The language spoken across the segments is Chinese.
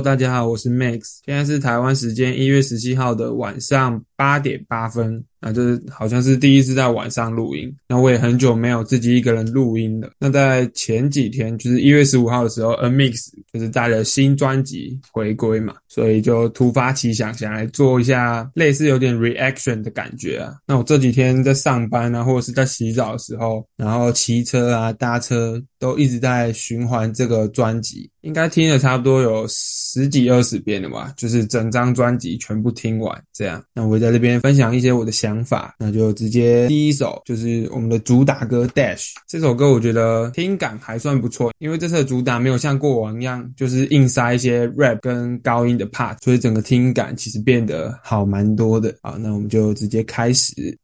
大家好，我是 Max，现在是台湾时间一月十七号的晚上八点八分。那这好像是第一次在晚上录音，那我也很久没有自己一个人录音了。那在前几天，就是一月十五号的时候，A Mix 就是带了新专辑回归嘛，所以就突发奇想，想来做一下类似有点 reaction 的感觉啊。那我这几天在上班啊，或者是在洗澡的时候，然后骑车啊、搭车，都一直在循环这个专辑，应该听了差不多有十几二十遍了吧，就是整张专辑全部听完这样。那我在这边分享一些我的想。想法，那就直接第一首就是我们的主打歌《Dash》这首歌，我觉得听感还算不错，因为这次的主打没有像过往一样，就是硬塞一些 rap 跟高音的 part，所以整个听感其实变得好蛮多的。好，那我们就直接开始。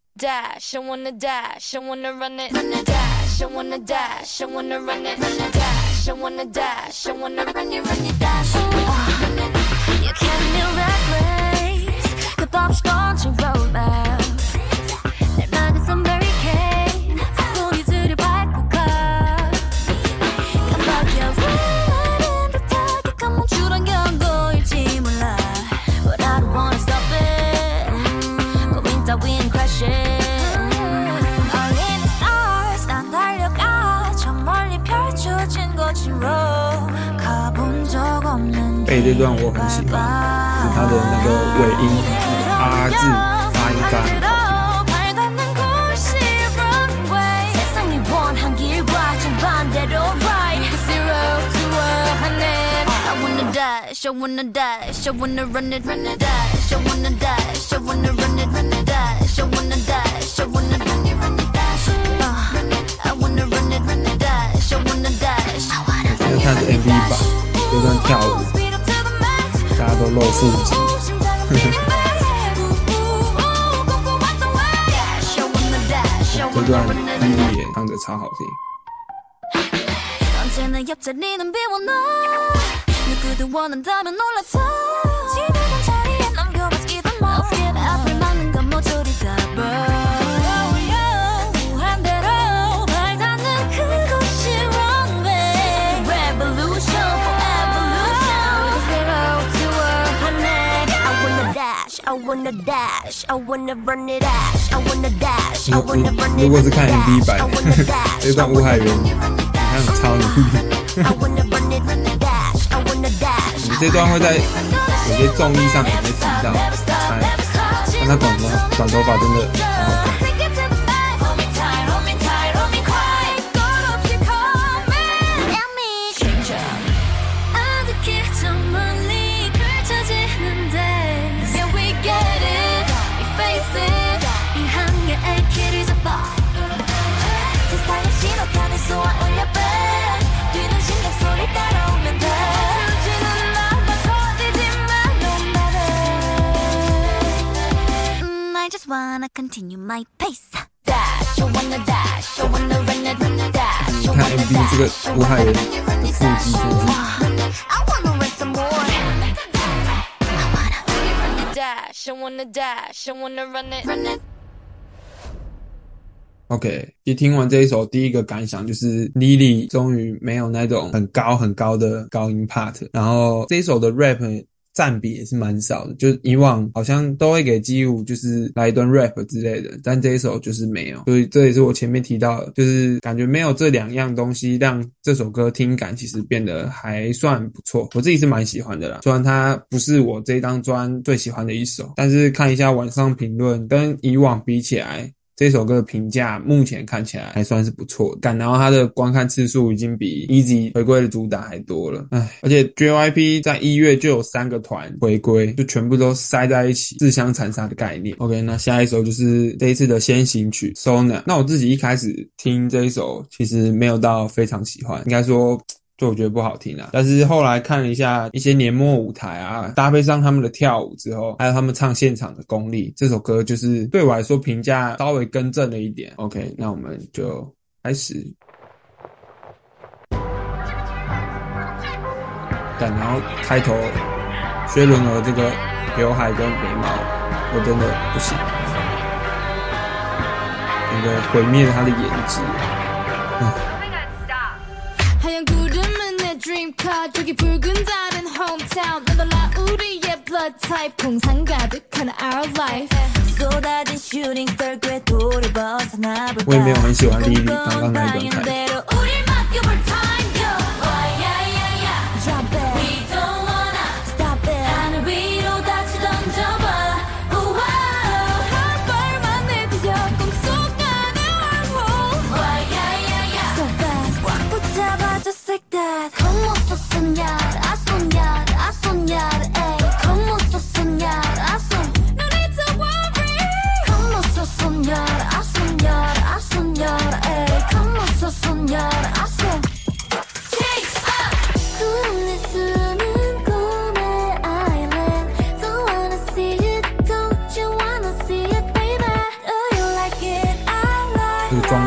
这段我很喜欢，是他的那个尾音啊字发音发很好听。看是 MV 吧，这段跳舞。大家都露腹肌，这段音乐也唱着超好听。如果是看 MV 版，这段吴海源，你看超牛逼。你这段会在有些综艺上面会听到，看他短头短头发真的好好看。你看 MB 这个武汉人的腹肌，真的。OK，一听完这一首，第一个感想就是 Lily 终于没有那种很高很高的高音 part，然后这一首的 rap。占比也是蛮少的，就是以往好像都会给基舞就是来一段 rap 之类的，但这一首就是没有，所以这也是我前面提到的，就是感觉没有这两样东西，让这首歌听感其实变得还算不错，我自己是蛮喜欢的啦。虽然它不是我这张专最喜欢的一首，但是看一下网上评论，跟以往比起来。这首歌的评价目前看起来还算是不错，感然后它的观看次数已经比 Easy 回归的主打还多了，唉，而且 JYP 在一月就有三个团回归，就全部都塞在一起，自相残杀的概念。OK，那下一首就是这一次的先行曲 Sona。那我自己一开始听这一首，其实没有到非常喜欢，应该说。就我觉得不好听啊，但是后来看了一下一些年末舞台啊，搭配上他们的跳舞之后，还有他们唱现场的功力，这首歌就是对我来说评价稍微更正了一点。OK，那我们就开始。但然后开头薛伦儿这个刘海跟眉毛，我真的不行，那个毁灭了他的颜值。嗯。저기 붉은 달은 hometown 너달라 우리의 blood type 풍산 가득한 our life 쏟아진 shooting star 궤도를 벗어나 볼까 我也没有很喜欢 Lily 刚刚那一段台词。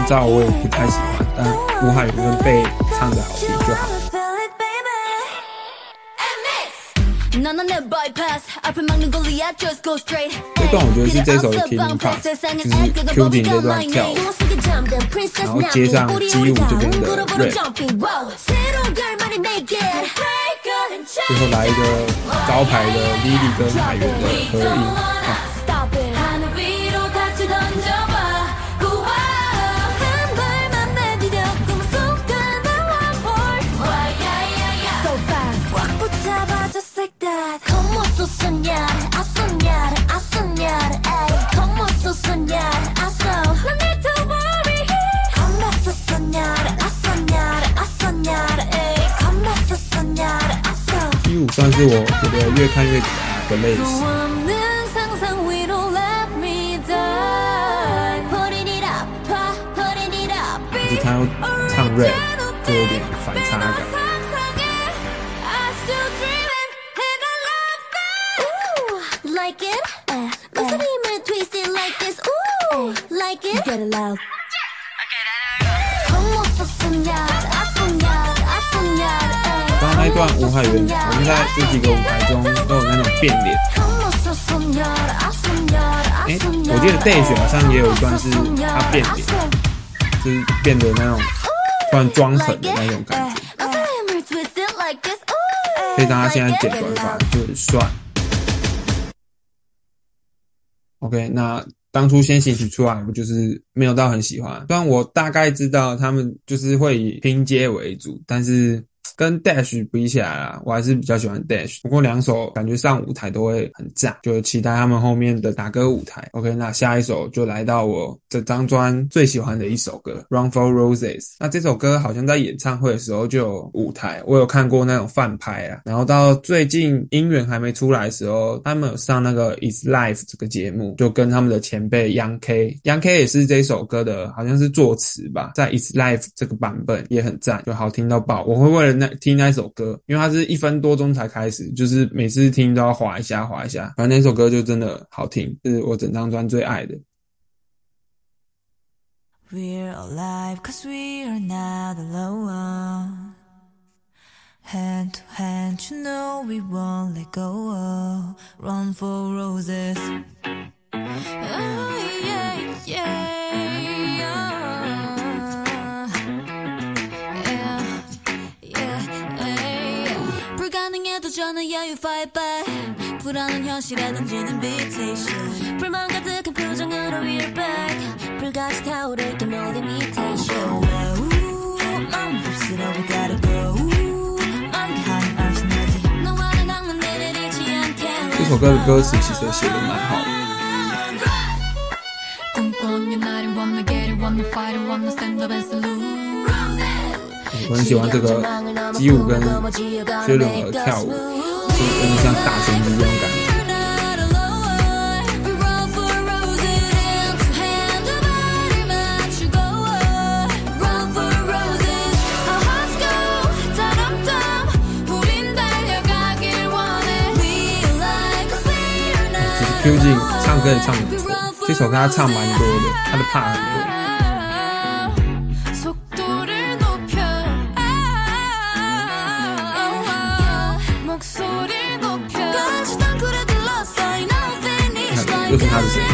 照我也不太喜欢，但吴海源被唱的好听就好。这段我觉得是这首的 k i l l i n g part，就是 Q 点这段跳舞，然后接上基舞这边的 rap，最后来一个招牌的 Lily 跟海源的合影。但是我觉得越看越可爱，的妹纸，你看唱 rap 就有点反差感。段吴海源，我们在这几个舞台中都有那种变脸。哎，我记得 Dash 好像也有一段是他变脸，就是变得那种突然装狠的那种感觉。觉。所以大家现在剪短发就很帅。OK，那当初先行曲出来，我就是没有到很喜欢。虽然我大概知道他们就是会以拼接为主，但是跟 Dash 比起来啦，我还是比较喜欢 Dash。不过两首感觉上舞台都会很赞，就期待他们后面的打歌舞台。OK，那下一首就来到我这张专最喜欢的一首歌《Run for Roses》。那这首歌好像在演唱会的时候就有舞台，我有看过那种饭拍啊。然后到最近音源还没出来的时候，他们有上那个《Is Life》这个节目，就跟他们的前辈 Young K，Young K 也是这首歌的，好像是作词吧，在《Is Life》这个版本也很赞，就好听到爆。我会为了那听那首歌，因为它是一分多钟才开始，就是每次听都要滑一下滑一下。反正那首歌就真的好听，是我整张专最爱的。We're alive cause we are not alone. Hand to hand, you know we won't let go. Run for roses. Oh, yeah, yeah. 저는 yeah, you fight back. 불안한 현실에 던지는 invitation. 불만 가득한 표정으로 we're back. 불같이 타오를 게 no limitation. 우, 맘 없으려 we gotta go. 만개하는 arsenal지. 너와는 낭만들을 잃지 않게. 这首歌的歌词其实也写的蛮好的。 꿈꿔온 날이 wanna get it, wanna fight it, wanna stand up and salute. 我很喜欢这个基舞跟薛伦儿跳舞，就有点像大神级这种感觉。其实 Q 静唱歌也唱的不错，这首歌他唱蛮多的，他的 part 很多。又听他的声音，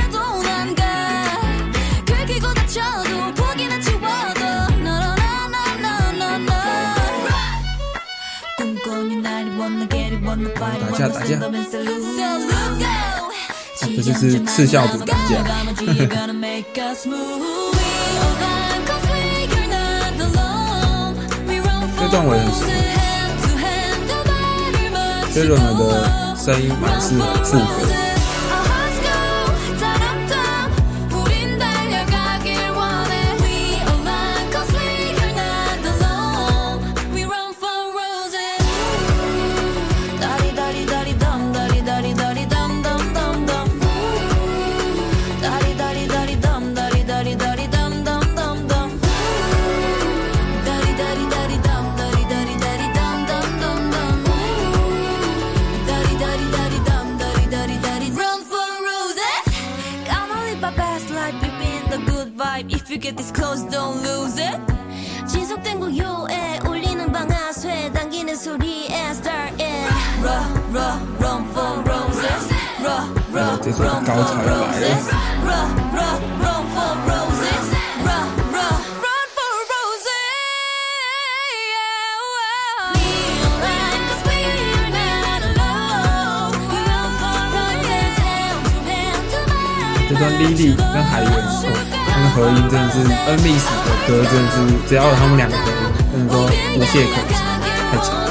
打架、打架，这就是赤效比打架。这段我也很喜欢，serena 的声音也是很符合。you get this close don't lose it 지속된 고요에 울리는 방아쇠 당기는 소리에 start it Run run run for roses Run run 这首 run 高 for 潮要来了 roses Run run run for roses Run run run for roses Realize 'cause we're not alone We run for roses Hand to hand to body 这段 Lily 跟海源哦， 那个合音真的是 N m i s 的歌，真的是只要有他们两个合音，真的说无懈可击，太强了。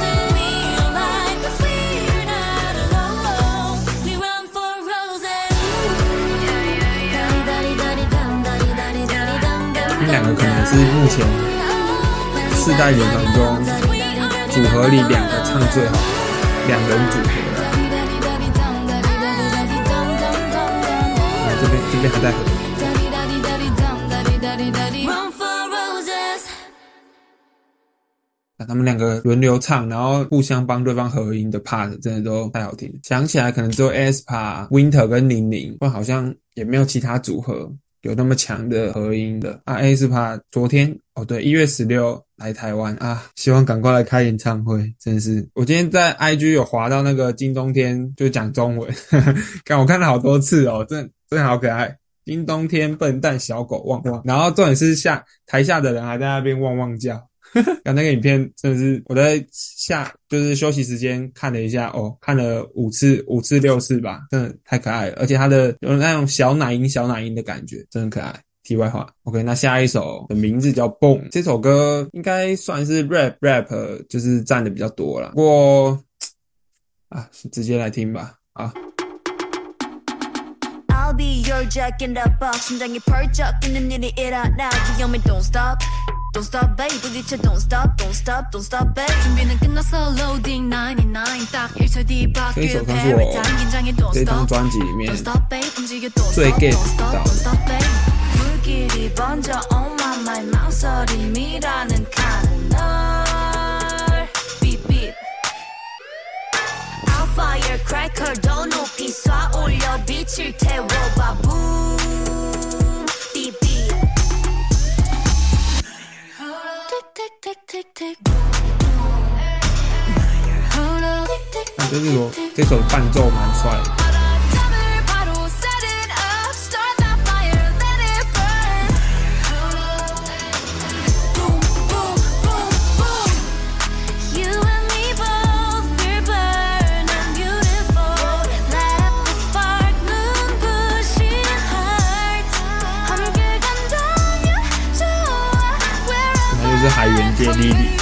他们两个可能是目前四代乐团中组合里两个唱最好的两人组合了。啊，这边这边还在合他们两个轮流唱，然后互相帮对方合音的 part，真的都太好听了。想起来可能只有 ASPA、Winter 跟宁宁，不好像也没有其他组合有那么强的合音的啊。，ASPA 昨天哦对，一月十六来台湾啊，希望赶快来开演唱会，真的是。我今天在 IG 有滑到那个金冬天，就讲中文，看我看了好多次哦，真真的好可爱。金冬天笨蛋小狗汪汪，然后重点是下台下的人还在那边汪汪叫。看那个影片真的是我在下就是休息时间看了一下哦，看了五次五次六次吧，真的太可爱了，而且它的有那种小奶音小奶音的感觉，真的可爱。题外话，OK，那下一首的名字叫《蹦》，这首歌应该算是 rap rap，就是占的比较多了。不过啊，直接来听吧。啊， I'll be your jack in the box 심장이 펄쩍 뛰는 일이 일어나 귀여움이 don't stop Don't stop babe. 부딪혀 don't stop don't stop don't stop babe. 준비는 끝났어. Loading 99딱 1초 뒤 바뀔 paradigm. 긴장해 don't stop. don't stop babe. 움직여 don't stop don't stop don't stop babe. 물길이 번져. On my mind. 망설임이라는 칸은 beep beep. I'll fire cracker. 더 높이 쏴 올려. 빛을 태워 바보. 就是说这首伴奏蛮帅 heart all 弟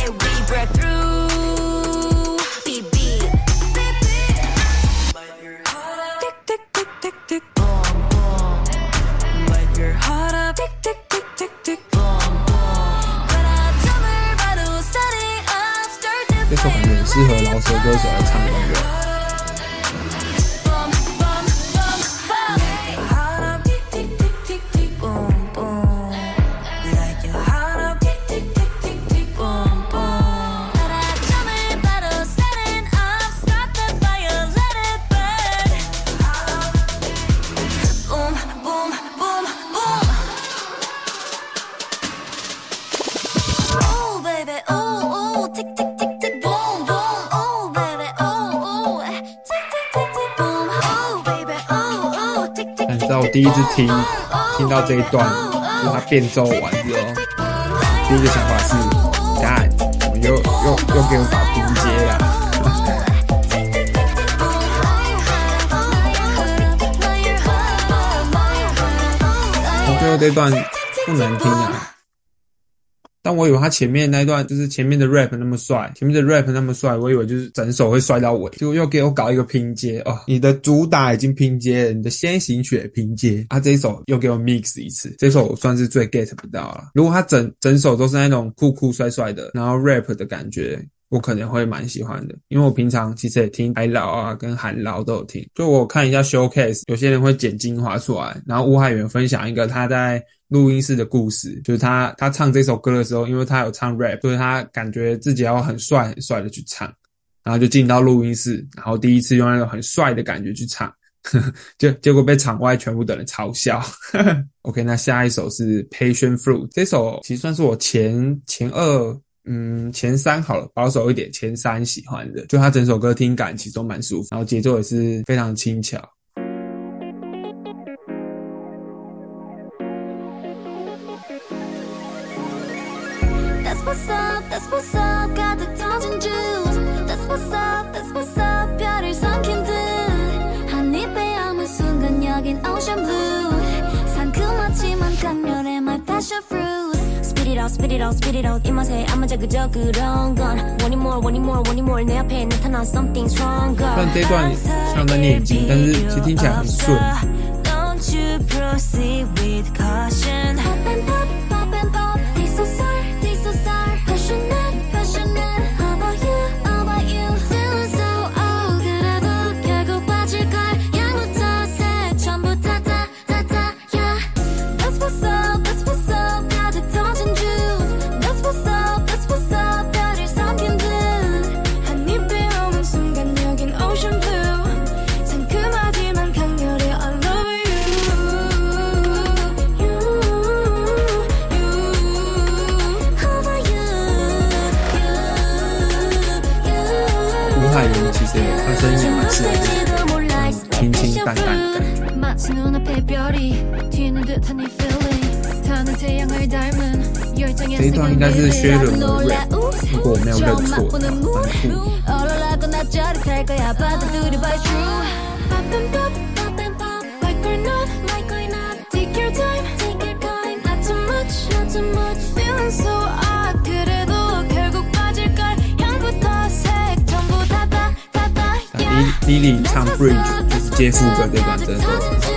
breakthrough. BB. Tick, tick, tick, tick, tick, boom, boom. Light your heart up. Tick, tick, tick, tick, tick, boom, boom. But I tell her, but who's setting up? Start。第一次听听到这一段，就是他变奏完之后，第一个想法是，干，怎么又又又给我打拼接了？最后这段不难听啊。但我以为他前面那一段就是前面的 rap 那么帅，前面的 rap 那么帅，我以为就是整首会帅到尾，结果又给我搞一个拼接哦。你的主打已经拼接了，你的先行曲也拼接，啊，这一首又给我 mix 一次，这首我算是最 get 不到了。如果他整整首都是那种酷酷帅帅的，然后 rap 的感觉。我可能会蛮喜欢的，因为我平常其实也听海老啊跟韩老都有听，就我看一下 showcase，有些人会剪精华出来，然后吴海源分享一个他在录音室的故事，就是他他唱这首歌的时候，因为他有唱 rap，所以他感觉自己要很帅很帅的去唱，然后就进到录音室，然后第一次用那种很帅的感觉去唱，就结果被场外全部的人嘲笑。OK，那下一首是 Patient Fruit，这首其实算是我前前二。嗯，前三好了，保守一点，前三喜欢的，就他整首歌听感其实都蛮舒服，然后节奏也是非常轻巧。Spit it out, spit it out, spit it out. 입맛에 안 맞아 그저 그런 건. Want it more, want it more, want it more. 내 앞에 나타난 something stronger. 虽然这一段像在念经，但是其实听起来很顺。 Don't you proceed with caution. 是薛 got the lowlife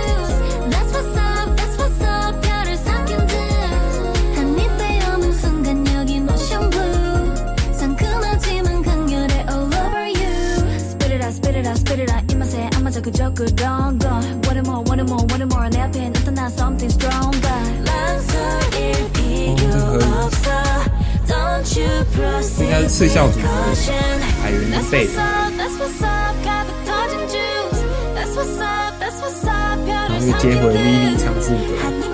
그저 그런 걸 Want it more, want it more, want it more 내 앞에 나타나 something stronger 망설일 필요 없어 Don't you proceed 应该是次校组的 caution 海源的 That's 贝 what's up, that's what's up, 가득 터진 juice. That's what's up, that's what's up, 然 별을 后又接回 Lily 삼킨 唱副 듯. 歌。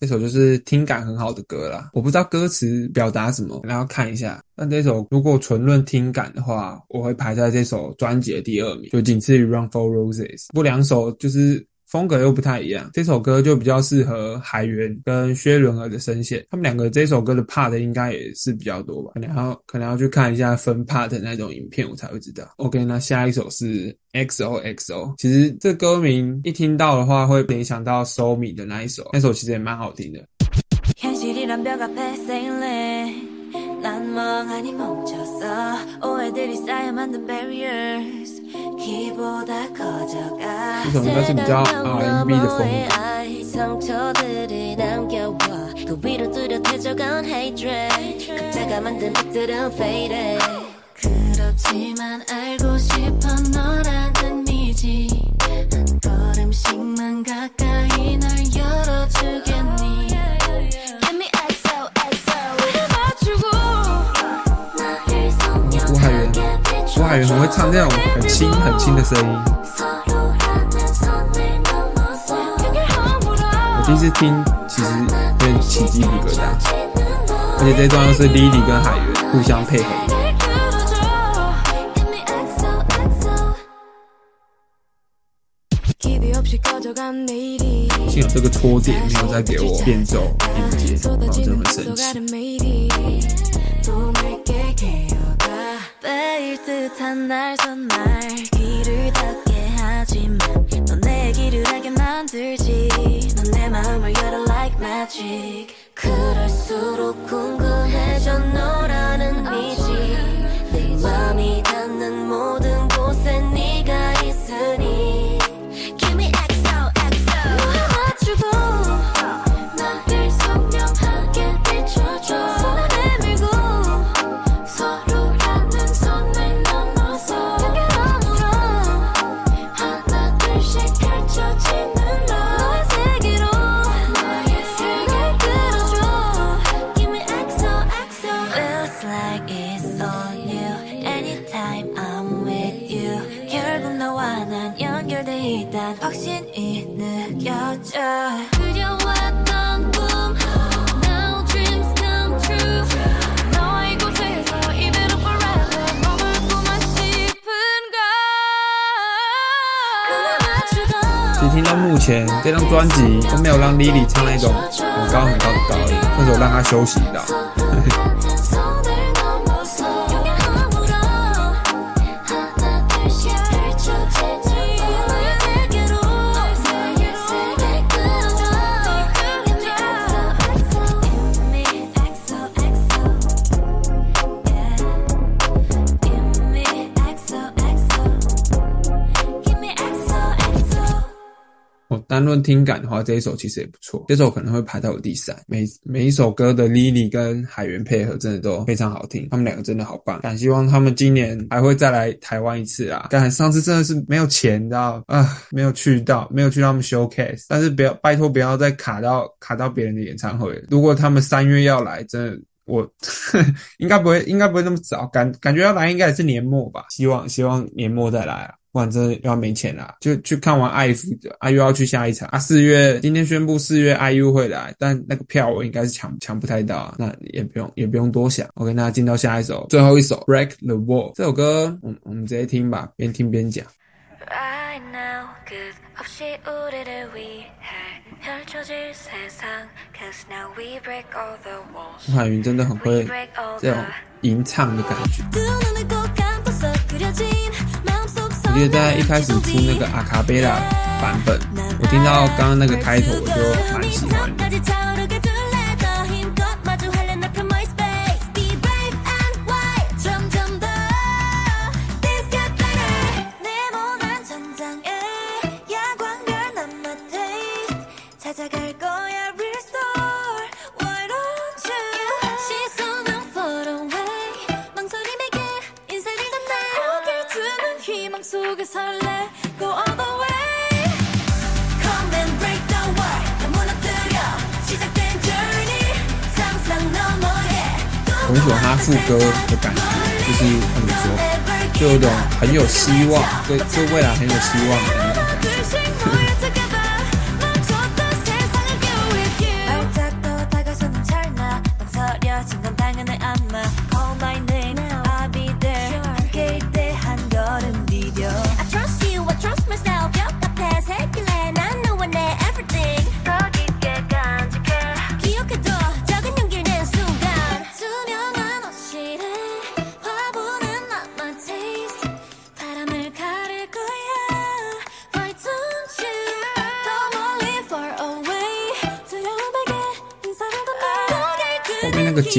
这首就是听感很好的歌啦，我不知道歌词表达什么，然后看一下。但这首如果纯论听感的话，我会排在这首专辑的第二名，就仅次于《Run for Roses》。不两首就是风格又不太一样，这首歌就比较适合海源跟薛伦儿的声线，他们两个这首歌的 part 应该也是比较多吧，可能要可能要去看一下分 part 的那种影片，我才会知道。OK，那下一首是 XOXO，其实这歌名一听到的话，会联想到 So Me 的那一首，那首其实也蛮好听的。 난 멍하니 멈췄어. 오해들이 쌓여 만든 barriers. 키보다 커져가. 이상하다 진짜 R&B 제품 상처들이 남겨와. 그 위로 뚜렷해져간 hatred. 극자가 만든 빛들은 faded. 그렇지만 알고 싶어 너라는 미지. 한 걸음씩만 가까 海云很会唱这种很轻很轻的声音。我第一次听，其实有点前那样的朋而且这一段又是 Lily 跟海源互相配 just take 没有再给我 so i can just 듯한 날 손날 길을 닫게 하지만 넌내 길을 알게 만들지. 넌 내 마음을 열어 like magic. 그럴수록 궁금해져 너라는 미지. 내 맘이 닿는 모든 곳에 네가 있으니 专辑都没有让 Lily 唱那种很高很高的高音，或者我让她休息的。单论听感的话，这一首其实也不错，这首可能会排到我第三。每每一首歌的 Lily 跟海源配合真的都非常好听，他们两个真的好棒。但希望他们今年还会再来台湾一次啊！但上次真的是没有钱，你知道啊，没有去到，没有去他们 showcase。但是不要拜托不要再卡到卡到别人的演唱会。如果他们三月要来，真的。我 应该不会，应该不会那么早，感感觉要来应该也是年末吧。希望希望年末再来啊，反正要没钱了、就去看完 IF 啊，又要去下一场啊。四月今天宣布四月 IU 会来，但那个票我应该是抢抢不太到啊。那也不用也不用多想。OK，那进到下一首，最后一首 Break the Wall 这首歌，我们我们直接听吧，边听边讲。吴海云真的很会这种吟唱的感觉。我记得在一开始出那个阿卡贝拉版本，我听到刚刚那个开头我就蛮喜欢的。阿副歌的感觉，就是怎么说，就有种很有希望，对对未来很有希望的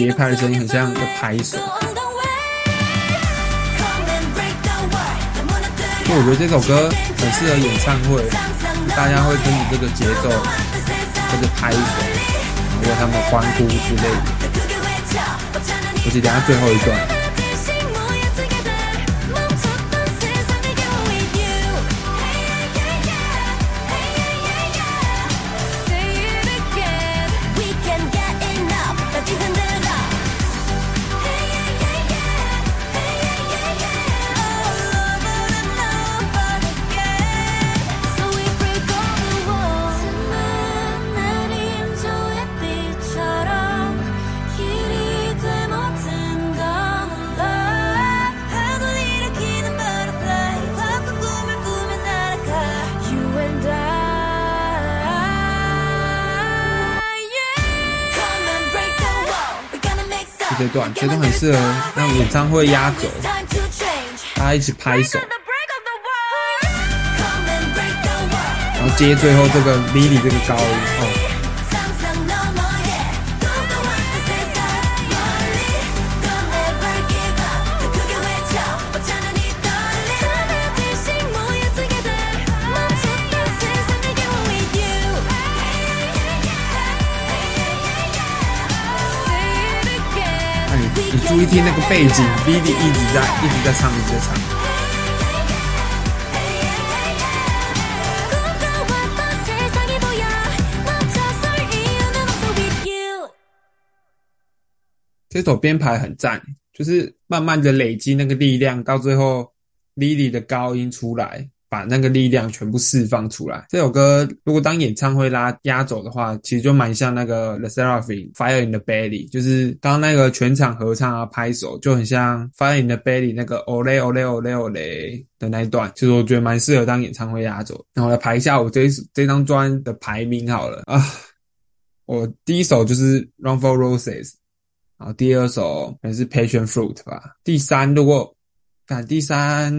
节拍的声音很像的拍手，就我觉得这首歌很适合演唱会，大家会跟着这个节奏或者拍手，然后他们欢呼之类的。我记等下最后一段。段，觉得很适合让演唱会压轴，大家一起拍手，然后接最后这个 Lily 这个高音哦。注意听那个背景，Lily 一直在一直在唱，一直在唱。这首编排很赞，就是慢慢的累积那个力量，到最后 Lily 的高音出来。把那个力量全部释放出来。这首歌如果当演唱会拉压轴的话，其实就蛮像那个 The Seraphim Fire in the Belly，就是刚那个全场合唱啊拍手，就很像 Fire in the Belly 那个 Ole Ole Ole Ole 的那一段，其实我觉得蛮适合当演唱会压轴。然后来排一下我这这张专的排名好了啊，我第一首就是 Run for Roses，然后第二首可能是 Passion Fruit 吧，第三如果看第三。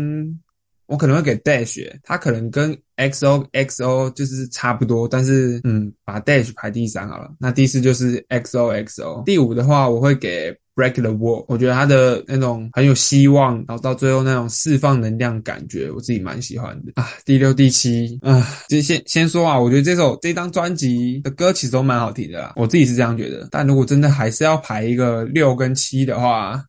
我可能会给 Dash，它可能跟 XO XO 就是差不多，但是嗯，把 Dash 排第三好了。那第四就是 XO XO。第五的话，我会给 Break the Wall，我觉得他的那种很有希望，然后到最后那种释放能量感觉，我自己蛮喜欢的啊。第六、第七啊，就先先说啊，我觉得这首这张专辑的歌其实都蛮好听的啦，我自己是这样觉得。但如果真的还是要排一个六跟七的话，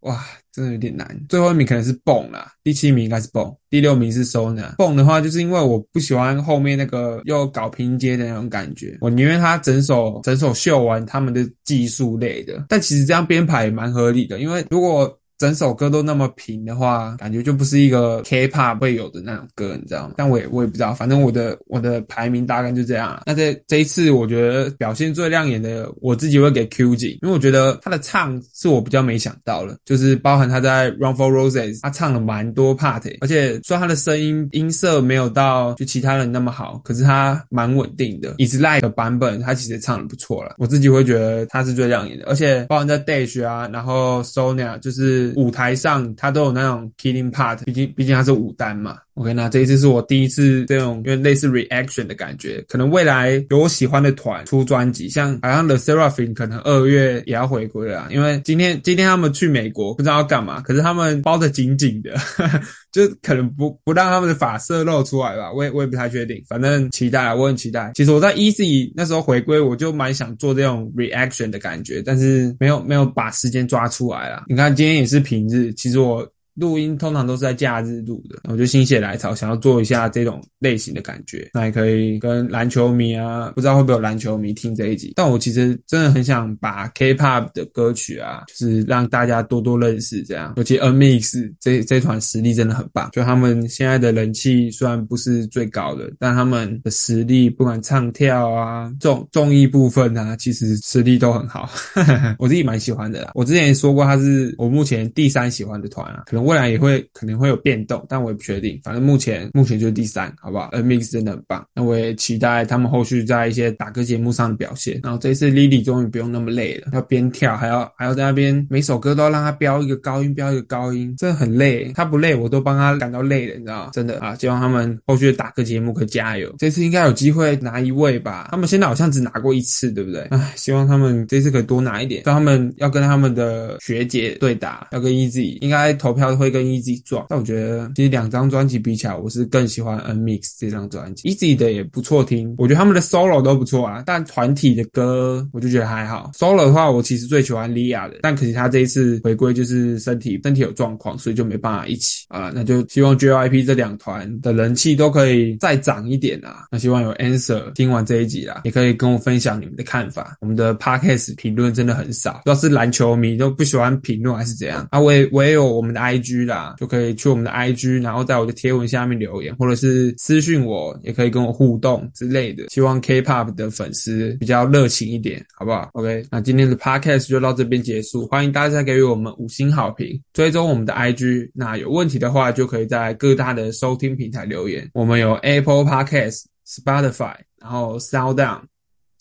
哇。真的有点难，最后一名可能是蹦啦，第七名应该是蹦，第六名是 Sona。蹦的话，就是因为我不喜欢后面那个又搞拼接的那种感觉，我宁愿他整首整首秀完他们的技术类的。但其实这样编排也蛮合理的，因为如果整首歌都那么平的话，感觉就不是一个 K-pop 会有的那种歌，你知道吗？但我也我也不知道，反正我的我的排名大概就这样。那这这一次，我觉得表现最亮眼的，我自己会给 Q 井，因为我觉得他的唱是我比较没想到的，就是包含他在 Run for Roses，他唱了蛮多 part，而且虽然他的声音音色没有到就其他人那么好，可是他蛮稳定的。Is Like 的版本，他其实唱的不错了，我自己会觉得他是最亮眼的，而且包含在 Dash 啊，然后 Sonia 就是。舞台上他都有那种 killing part，毕竟毕竟他是舞担嘛。OK，那这一次是我第一次这种因为类似 reaction 的感觉，可能未来有我喜欢的团出专辑，像好像 The Seraphim 可能二月也要回归了，因为今天今天他们去美国不知道要干嘛，可是他们包的紧紧的，就可能不不让他们的发色露出来吧，我也我也不太确定，反正期待，我很期待。其实我在 Easy 那时候回归，我就蛮想做这种 reaction 的感觉，但是没有没有把时间抓出来了。你看今天也是平日，其实我。录音通常都是在假日录的，我就心血来潮想要做一下这种类型的感觉，那也可以跟篮球迷啊，不知道会不会有篮球迷听这一集。但我其实真的很想把 K-pop 的歌曲啊，就是让大家多多认识这样。尤其 Amix 这这团实力真的很棒，就他们现在的人气虽然不是最高的，但他们的实力不管唱跳啊、综综艺部分啊，其实实力都很好，我自己蛮喜欢的啦。我之前也说过，他是我目前第三喜欢的团啊，可能。未来也会可能会有变动，但我也不确定。反正目前目前就是第三，好不好？N Mix 真的很棒，那我也期待他们后续在一些打歌节目上的表现。然后这次 Lily 终于不用那么累了，要边跳还要还要在那边每首歌都要让他飙一个高音，飙一个高音，真的很累。他不累，我都帮他感到累了，你知道吗？真的啊，希望他们后续的打歌节目可以加油。这次应该有机会拿一位吧？他们现在好像只拿过一次，对不对？唉，希望他们这次可以多拿一点。他们要跟他们的学姐对打，要跟 Easy，应该投票。会跟 Easy 撞，但我觉得其实两张专辑比起来，我是更喜欢 N Mix 这张专辑。Easy 的也不错听，我觉得他们的 solo 都不错啊，但团体的歌我就觉得还好。solo 的话，我其实最喜欢 Lia 的，但可惜他这一次回归就是身体身体有状况，所以就没办法一起啊。那就希望 JYP 这两团的人气都可以再涨一点啊。那希望有 Answer 听完这一集啦，也可以跟我分享你们的看法。我们的 Podcast 评论真的很少，不知道是篮球迷都不喜欢评论还是怎样啊。我也我也有我们的 IG。G 啦，就可以去我们的 IG，然后在我的贴文下面留言，或者是私讯我，也可以跟我互动之类的。希望 K-pop 的粉丝比较热情一点，好不好？OK，那今天的 Podcast 就到这边结束，欢迎大家给予我们五星好评，追踪我们的 IG。那有问题的话，就可以在各大的收听平台留言。我们有 Apple Podcast、Spotify，然后 Sound On。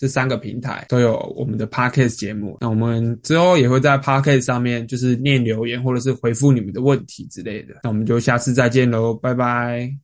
这三个平台都有我们的 podcast 节目。那我们之后也会在 podcast 上面就是念留言或者是回复你们的问题之类的。那我们就下次再见喽，拜拜。